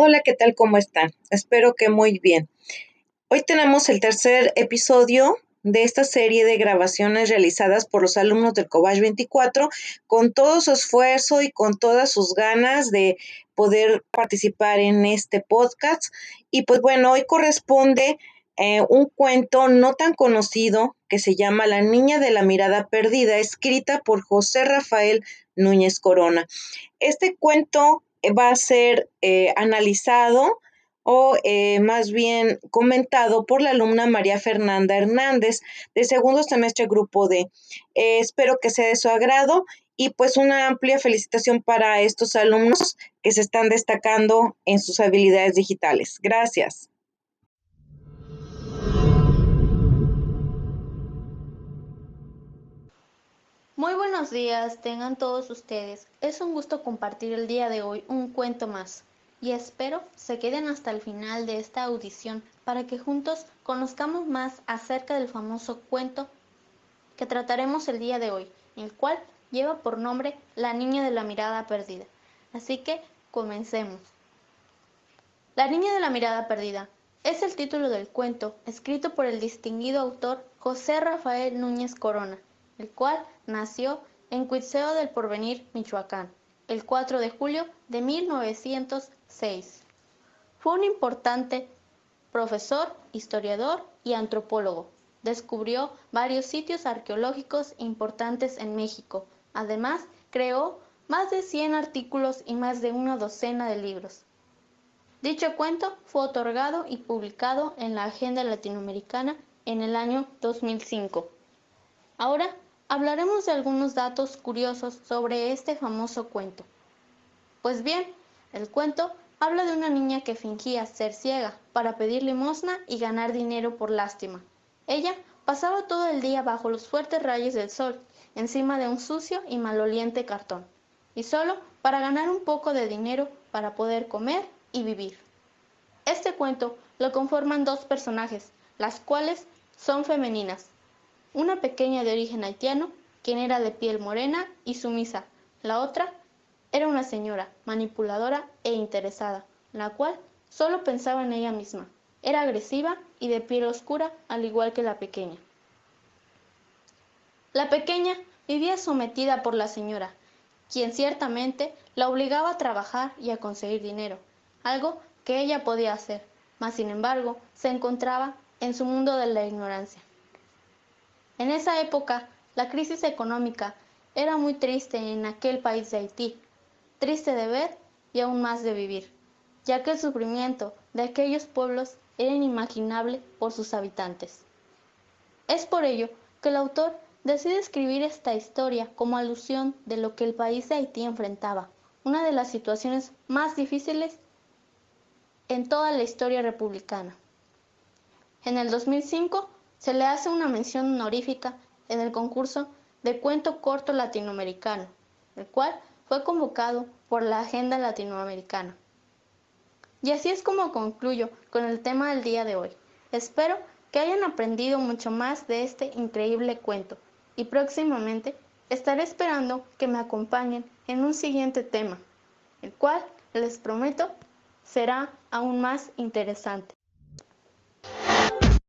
Hola, ¿qué tal? ¿Cómo están? Espero que muy bien. Hoy tenemos el tercer episodio de esta serie de grabaciones realizadas por los alumnos del Cobach 24 con todo su esfuerzo y con todas sus ganas de poder participar en este podcast. Y pues bueno, hoy corresponde eh, un cuento no tan conocido que se llama La Niña de la Mirada Perdida, escrita por José Rafael Núñez Corona. Este cuento va a ser eh, analizado o eh, más bien comentado por la alumna María Fernanda Hernández de segundo semestre grupo D. Eh, espero que sea de su agrado y pues una amplia felicitación para estos alumnos que se están destacando en sus habilidades digitales. Gracias. Muy buenos días, tengan todos ustedes. Es un gusto compartir el día de hoy un cuento más y espero se queden hasta el final de esta audición para que juntos conozcamos más acerca del famoso cuento que trataremos el día de hoy, el cual lleva por nombre La niña de la mirada perdida. Así que comencemos. La niña de la mirada perdida es el título del cuento escrito por el distinguido autor José Rafael Núñez Corona el cual nació en Cuitzeo del Porvenir, Michoacán, el 4 de julio de 1906. Fue un importante profesor, historiador y antropólogo. Descubrió varios sitios arqueológicos importantes en México. Además, creó más de 100 artículos y más de una docena de libros. Dicho cuento fue otorgado y publicado en la Agenda Latinoamericana en el año 2005. Ahora hablaremos de algunos datos curiosos sobre este famoso cuento. Pues bien, el cuento habla de una niña que fingía ser ciega para pedir limosna y ganar dinero por lástima. Ella pasaba todo el día bajo los fuertes rayos del sol, encima de un sucio y maloliente cartón, y solo para ganar un poco de dinero para poder comer y vivir. Este cuento lo conforman dos personajes, las cuales son femeninas, una pequeña de origen haitiano, quien era de piel morena y sumisa. La otra era una señora, manipuladora e interesada, la cual solo pensaba en ella misma. Era agresiva y de piel oscura, al igual que la pequeña. La pequeña vivía sometida por la señora, quien ciertamente la obligaba a trabajar y a conseguir dinero, algo que ella podía hacer, mas sin embargo se encontraba en su mundo de la ignorancia. En esa época, la crisis económica era muy triste en aquel país de Haití, triste de ver y aún más de vivir, ya que el sufrimiento de aquellos pueblos era inimaginable por sus habitantes. Es por ello que el autor decide escribir esta historia como alusión de lo que el país de Haití enfrentaba, una de las situaciones más difíciles en toda la historia republicana. En el 2005 se le hace una mención honorífica en el concurso de cuento corto latinoamericano, el cual fue convocado por la Agenda Latinoamericana. Y así es como concluyo con el tema del día de hoy. Espero que hayan aprendido mucho más de este increíble cuento y próximamente estaré esperando que me acompañen en un siguiente tema, el cual les prometo será aún más interesante.